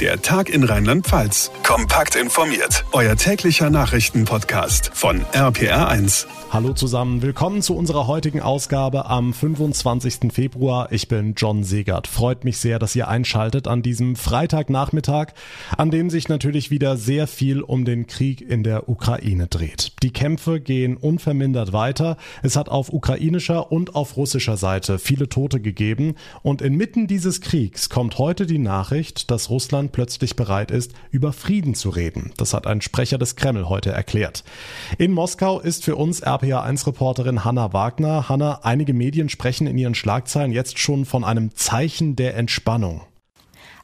Der Tag in Rheinland-Pfalz. Kompakt informiert. Euer täglicher Nachrichtenpodcast von RPR1. Hallo zusammen, willkommen zu unserer heutigen Ausgabe am 25. Februar. Ich bin John Segert. Freut mich sehr, dass ihr einschaltet an diesem Freitagnachmittag, an dem sich natürlich wieder sehr viel um den Krieg in der Ukraine dreht. Die Kämpfe gehen unvermindert weiter. Es hat auf ukrainischer und auf russischer Seite viele Tote gegeben und inmitten dieses Kriegs kommt heute die Nachricht, dass Russland Russland plötzlich bereit ist, über Frieden zu reden. Das hat ein Sprecher des Kreml heute erklärt. In Moskau ist für uns RPA1-Reporterin Hanna Wagner. Hanna, einige Medien sprechen in ihren Schlagzeilen jetzt schon von einem Zeichen der Entspannung.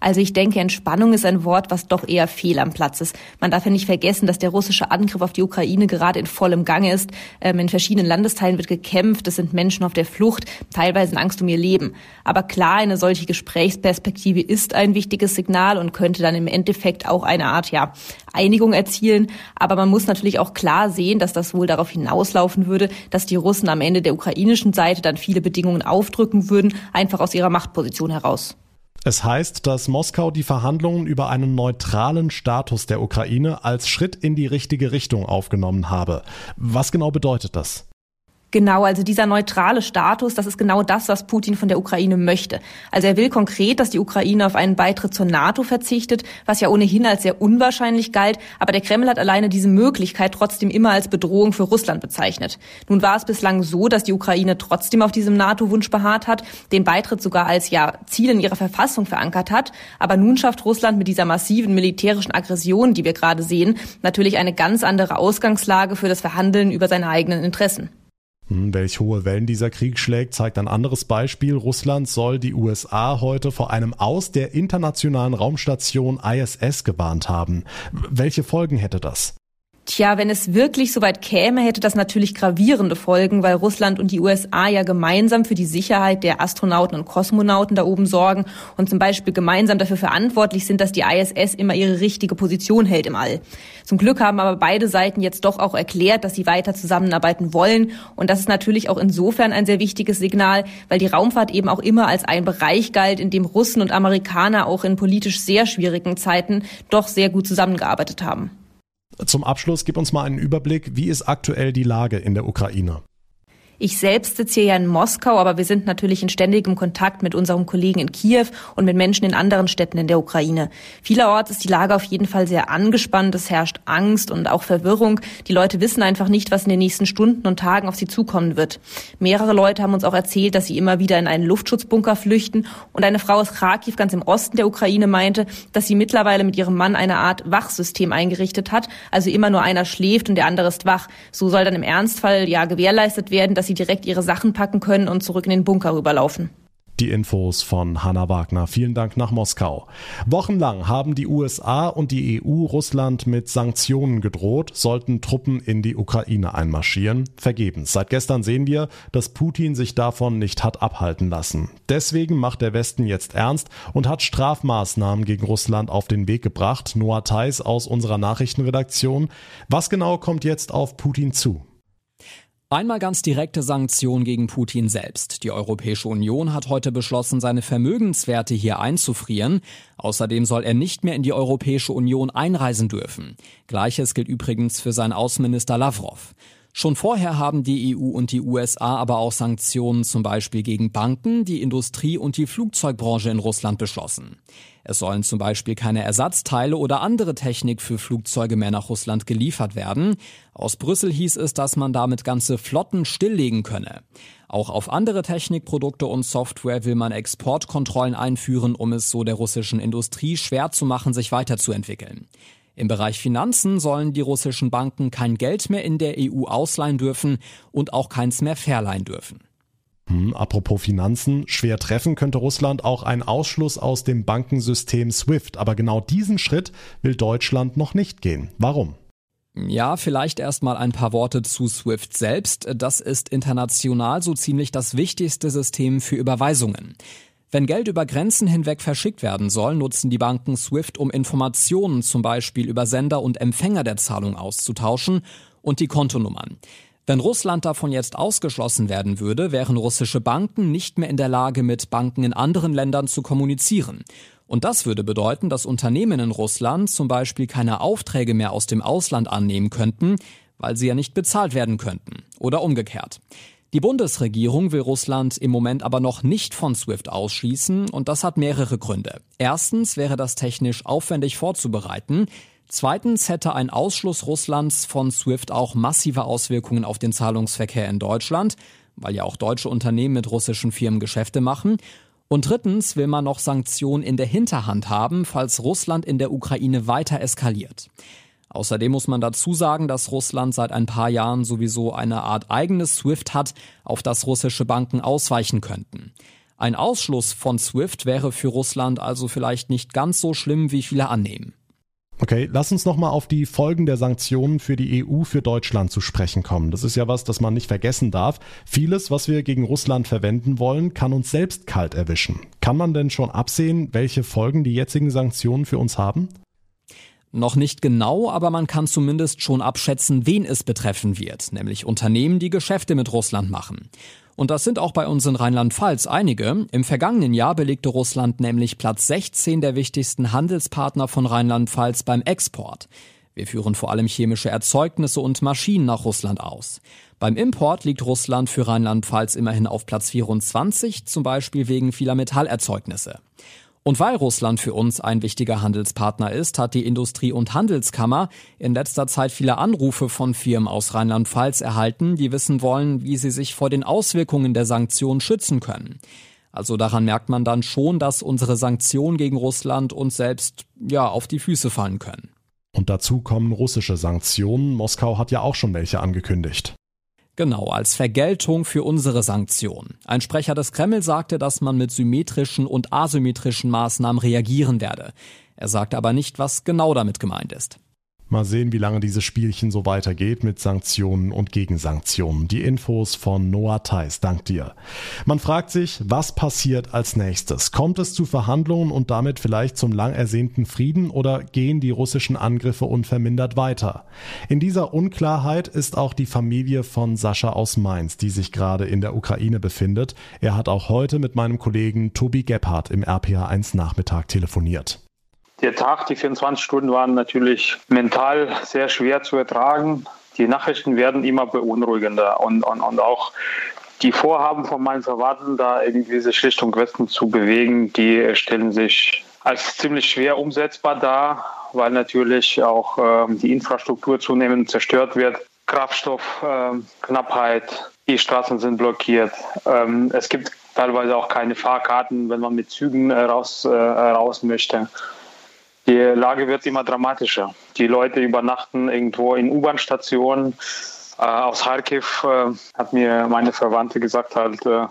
Also ich denke, Entspannung ist ein Wort, was doch eher fehl am Platz ist. Man darf ja nicht vergessen, dass der russische Angriff auf die Ukraine gerade in vollem Gange ist. Ähm, in verschiedenen Landesteilen wird gekämpft, es sind Menschen auf der Flucht, teilweise in Angst um ihr Leben. Aber klar, eine solche Gesprächsperspektive ist ein wichtiges Signal und könnte dann im Endeffekt auch eine Art, ja, Einigung erzielen. Aber man muss natürlich auch klar sehen, dass das wohl darauf hinauslaufen würde, dass die Russen am Ende der ukrainischen Seite dann viele Bedingungen aufdrücken würden, einfach aus ihrer Machtposition heraus. Es heißt, dass Moskau die Verhandlungen über einen neutralen Status der Ukraine als Schritt in die richtige Richtung aufgenommen habe. Was genau bedeutet das? Genau, also dieser neutrale Status, das ist genau das, was Putin von der Ukraine möchte. Also er will konkret, dass die Ukraine auf einen Beitritt zur NATO verzichtet, was ja ohnehin als sehr unwahrscheinlich galt, aber der Kreml hat alleine diese Möglichkeit trotzdem immer als Bedrohung für Russland bezeichnet. Nun war es bislang so, dass die Ukraine trotzdem auf diesem NATO-Wunsch beharrt hat, den Beitritt sogar als ja Ziel in ihrer Verfassung verankert hat, aber nun schafft Russland mit dieser massiven militärischen Aggression, die wir gerade sehen, natürlich eine ganz andere Ausgangslage für das Verhandeln über seine eigenen Interessen. Hm, welch hohe Wellen dieser Krieg schlägt, zeigt ein anderes Beispiel. Russland soll die USA heute vor einem Aus der internationalen Raumstation ISS gewarnt haben. Welche Folgen hätte das? Tja, wenn es wirklich so weit käme, hätte das natürlich gravierende Folgen, weil Russland und die USA ja gemeinsam für die Sicherheit der Astronauten und Kosmonauten da oben sorgen und zum Beispiel gemeinsam dafür verantwortlich sind, dass die ISS immer ihre richtige Position hält im All. Zum Glück haben aber beide Seiten jetzt doch auch erklärt, dass sie weiter zusammenarbeiten wollen und das ist natürlich auch insofern ein sehr wichtiges Signal, weil die Raumfahrt eben auch immer als ein Bereich galt, in dem Russen und Amerikaner auch in politisch sehr schwierigen Zeiten doch sehr gut zusammengearbeitet haben. Zum Abschluss gib uns mal einen Überblick, wie ist aktuell die Lage in der Ukraine? Ich selbst sitze hier ja in Moskau, aber wir sind natürlich in ständigem Kontakt mit unserem Kollegen in Kiew und mit Menschen in anderen Städten in der Ukraine. Vielerorts ist die Lage auf jeden Fall sehr angespannt. Es herrscht Angst und auch Verwirrung. Die Leute wissen einfach nicht, was in den nächsten Stunden und Tagen auf sie zukommen wird. Mehrere Leute haben uns auch erzählt, dass sie immer wieder in einen Luftschutzbunker flüchten. Und eine Frau aus Kharkiv, ganz im Osten der Ukraine, meinte, dass sie mittlerweile mit ihrem Mann eine Art Wachsystem eingerichtet hat. Also immer nur einer schläft und der andere ist wach. So soll dann im Ernstfall ja gewährleistet werden, dass sie direkt ihre Sachen packen können und zurück in den Bunker rüberlaufen. Die Infos von Hanna Wagner. Vielen Dank nach Moskau. Wochenlang haben die USA und die EU Russland mit Sanktionen gedroht, sollten Truppen in die Ukraine einmarschieren. Vergebens. Seit gestern sehen wir, dass Putin sich davon nicht hat abhalten lassen. Deswegen macht der Westen jetzt ernst und hat Strafmaßnahmen gegen Russland auf den Weg gebracht. Noah Theis aus unserer Nachrichtenredaktion. Was genau kommt jetzt auf Putin zu? Einmal ganz direkte Sanktionen gegen Putin selbst. Die Europäische Union hat heute beschlossen, seine Vermögenswerte hier einzufrieren. Außerdem soll er nicht mehr in die Europäische Union einreisen dürfen. Gleiches gilt übrigens für seinen Außenminister Lavrov. Schon vorher haben die EU und die USA aber auch Sanktionen zum Beispiel gegen Banken, die Industrie und die Flugzeugbranche in Russland beschlossen. Es sollen zum Beispiel keine Ersatzteile oder andere Technik für Flugzeuge mehr nach Russland geliefert werden. Aus Brüssel hieß es, dass man damit ganze Flotten stilllegen könne. Auch auf andere Technikprodukte und Software will man Exportkontrollen einführen, um es so der russischen Industrie schwer zu machen, sich weiterzuentwickeln. Im Bereich Finanzen sollen die russischen Banken kein Geld mehr in der EU ausleihen dürfen und auch keins mehr verleihen dürfen. Hm, apropos Finanzen, schwer treffen könnte Russland auch einen Ausschluss aus dem Bankensystem SWIFT. Aber genau diesen Schritt will Deutschland noch nicht gehen. Warum? Ja, vielleicht erstmal ein paar Worte zu SWIFT selbst. Das ist international so ziemlich das wichtigste System für Überweisungen. Wenn Geld über Grenzen hinweg verschickt werden soll, nutzen die Banken SWIFT, um Informationen zum Beispiel über Sender und Empfänger der Zahlung auszutauschen und die Kontonummern. Wenn Russland davon jetzt ausgeschlossen werden würde, wären russische Banken nicht mehr in der Lage, mit Banken in anderen Ländern zu kommunizieren. Und das würde bedeuten, dass Unternehmen in Russland zum Beispiel keine Aufträge mehr aus dem Ausland annehmen könnten, weil sie ja nicht bezahlt werden könnten. Oder umgekehrt. Die Bundesregierung will Russland im Moment aber noch nicht von SWIFT ausschließen und das hat mehrere Gründe. Erstens wäre das technisch aufwendig vorzubereiten. Zweitens hätte ein Ausschluss Russlands von SWIFT auch massive Auswirkungen auf den Zahlungsverkehr in Deutschland, weil ja auch deutsche Unternehmen mit russischen Firmen Geschäfte machen. Und drittens will man noch Sanktionen in der Hinterhand haben, falls Russland in der Ukraine weiter eskaliert. Außerdem muss man dazu sagen, dass Russland seit ein paar Jahren sowieso eine Art eigenes SWIFT hat, auf das russische Banken ausweichen könnten. Ein Ausschluss von SWIFT wäre für Russland also vielleicht nicht ganz so schlimm, wie viele annehmen. Okay, lass uns nochmal auf die Folgen der Sanktionen für die EU für Deutschland zu sprechen kommen. Das ist ja was, das man nicht vergessen darf. Vieles, was wir gegen Russland verwenden wollen, kann uns selbst kalt erwischen. Kann man denn schon absehen, welche Folgen die jetzigen Sanktionen für uns haben? Noch nicht genau, aber man kann zumindest schon abschätzen, wen es betreffen wird, nämlich Unternehmen, die Geschäfte mit Russland machen. Und das sind auch bei uns in Rheinland-Pfalz einige. Im vergangenen Jahr belegte Russland nämlich Platz 16 der wichtigsten Handelspartner von Rheinland-Pfalz beim Export. Wir führen vor allem chemische Erzeugnisse und Maschinen nach Russland aus. Beim Import liegt Russland für Rheinland-Pfalz immerhin auf Platz 24, zum Beispiel wegen vieler Metallerzeugnisse. Und weil Russland für uns ein wichtiger Handelspartner ist, hat die Industrie- und Handelskammer in letzter Zeit viele Anrufe von Firmen aus Rheinland-Pfalz erhalten, die wissen wollen, wie sie sich vor den Auswirkungen der Sanktionen schützen können. Also daran merkt man dann schon, dass unsere Sanktionen gegen Russland uns selbst ja auf die Füße fallen können. Und dazu kommen russische Sanktionen. Moskau hat ja auch schon welche angekündigt. Genau, als Vergeltung für unsere Sanktionen. Ein Sprecher des Kreml sagte, dass man mit symmetrischen und asymmetrischen Maßnahmen reagieren werde. Er sagte aber nicht, was genau damit gemeint ist. Mal sehen, wie lange dieses Spielchen so weitergeht mit Sanktionen und Gegensanktionen. Die Infos von Noah Theis, dank dir. Man fragt sich, was passiert als nächstes? Kommt es zu Verhandlungen und damit vielleicht zum lang ersehnten Frieden oder gehen die russischen Angriffe unvermindert weiter? In dieser Unklarheit ist auch die Familie von Sascha aus Mainz, die sich gerade in der Ukraine befindet. Er hat auch heute mit meinem Kollegen Tobi Gebhardt im RPA1 Nachmittag telefoniert. Der Tag, die 24 Stunden waren natürlich mental sehr schwer zu ertragen. Die Nachrichten werden immer beunruhigender und, und, und auch die Vorhaben von meinen Verwandten, da irgendwie sich Richtung Westen zu bewegen, die stellen sich als ziemlich schwer umsetzbar dar, weil natürlich auch äh, die Infrastruktur zunehmend zerstört wird. Kraftstoffknappheit, äh, die Straßen sind blockiert. Ähm, es gibt teilweise auch keine Fahrkarten, wenn man mit Zügen äh, raus, äh, raus möchte. Die Lage wird immer dramatischer. Die Leute übernachten irgendwo in U-Bahn-Stationen. Äh, aus Kharkiv äh, hat mir meine Verwandte gesagt, halt, äh,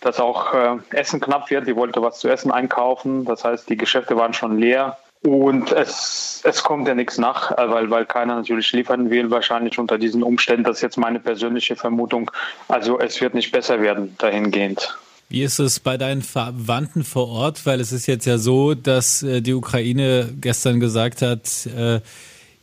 dass auch äh, Essen knapp wird. Die wollte was zu essen einkaufen. Das heißt, die Geschäfte waren schon leer. Und es, es kommt ja nichts nach, äh, weil, weil keiner natürlich liefern will, wahrscheinlich unter diesen Umständen. Das ist jetzt meine persönliche Vermutung. Also es wird nicht besser werden dahingehend. Wie ist es bei deinen Verwandten vor Ort? Weil es ist jetzt ja so, dass äh, die Ukraine gestern gesagt hat, äh,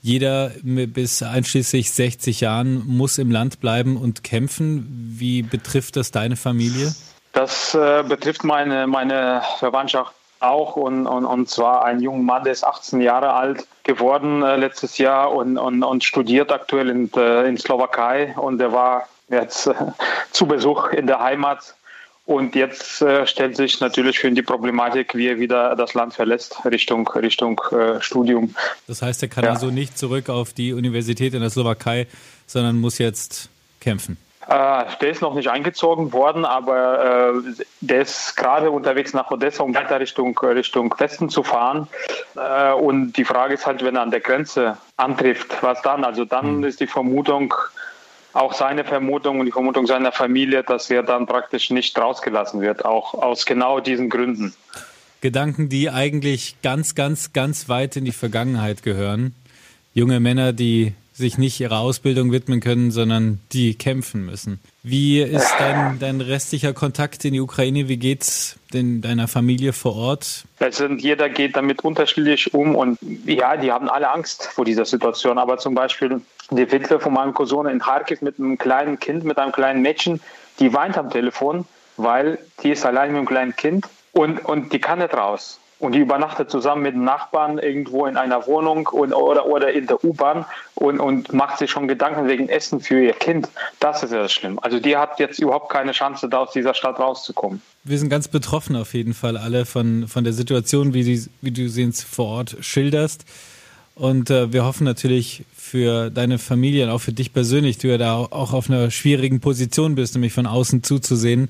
jeder bis einschließlich 60 Jahren muss im Land bleiben und kämpfen. Wie betrifft das deine Familie? Das äh, betrifft meine, meine Verwandtschaft auch und, und, und zwar ein junger Mann, der ist 18 Jahre alt geworden äh, letztes Jahr und, und, und studiert aktuell in, äh, in Slowakei und der war jetzt äh, zu Besuch in der Heimat und jetzt äh, stellt sich natürlich für ihn die Problematik, wie er wieder das Land verlässt, Richtung, Richtung äh, Studium. Das heißt, er kann ja. also nicht zurück auf die Universität in der Slowakei, sondern muss jetzt kämpfen. Äh, der ist noch nicht eingezogen worden, aber äh, der ist gerade unterwegs nach Odessa, um weiter Richtung, Richtung Westen zu fahren. Äh, und die Frage ist halt, wenn er an der Grenze antrifft, was dann? Also dann mhm. ist die Vermutung, auch seine Vermutung und die Vermutung seiner Familie, dass er dann praktisch nicht rausgelassen wird, auch aus genau diesen Gründen. Gedanken, die eigentlich ganz, ganz, ganz weit in die Vergangenheit gehören. Junge Männer, die sich nicht ihrer Ausbildung widmen können, sondern die kämpfen müssen. Wie ist dein, dein restlicher Kontakt in die Ukraine? Wie geht's denn deiner Familie vor Ort? Also jeder geht damit unterschiedlich um und ja, die haben alle Angst vor dieser Situation. Aber zum Beispiel die Witwe von meinem Cousin in Kharkiv mit einem kleinen Kind, mit einem kleinen Mädchen, die weint am Telefon, weil die ist allein mit einem kleinen Kind und, und die kann nicht raus. Und die übernachtet zusammen mit dem Nachbarn irgendwo in einer Wohnung und, oder, oder in der U-Bahn und, und macht sich schon Gedanken wegen Essen für ihr Kind. Das ist ja das Schlimme. Also die hat jetzt überhaupt keine Chance, da aus dieser Stadt rauszukommen. Wir sind ganz betroffen auf jeden Fall alle von, von der Situation, wie, die, wie du sie jetzt vor Ort schilderst. Und äh, wir hoffen natürlich für deine Familie und auch für dich persönlich, du ja da auch auf einer schwierigen Position bist, nämlich von außen zuzusehen,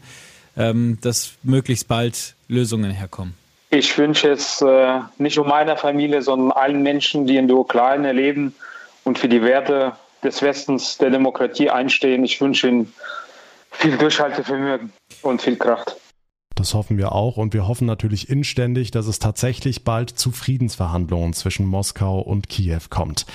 ähm, dass möglichst bald Lösungen herkommen. Ich wünsche es äh, nicht nur meiner Familie, sondern allen Menschen, die in der Ukraine leben und für die Werte des Westens der Demokratie einstehen. Ich wünsche ihnen viel Durchhaltevermögen und viel Kraft. Das hoffen wir auch und wir hoffen natürlich inständig, dass es tatsächlich bald zu Friedensverhandlungen zwischen Moskau und Kiew kommt.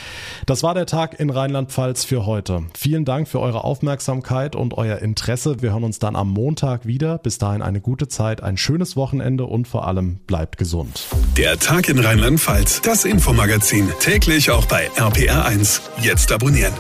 Das war der Tag in Rheinland-Pfalz für heute. Vielen Dank für eure Aufmerksamkeit und euer Interesse. Wir hören uns dann am Montag wieder. Bis dahin eine gute Zeit, ein schönes Wochenende und vor allem bleibt gesund. Der Tag in Rheinland-Pfalz, das Infomagazin, täglich auch bei RPR1. Jetzt abonnieren.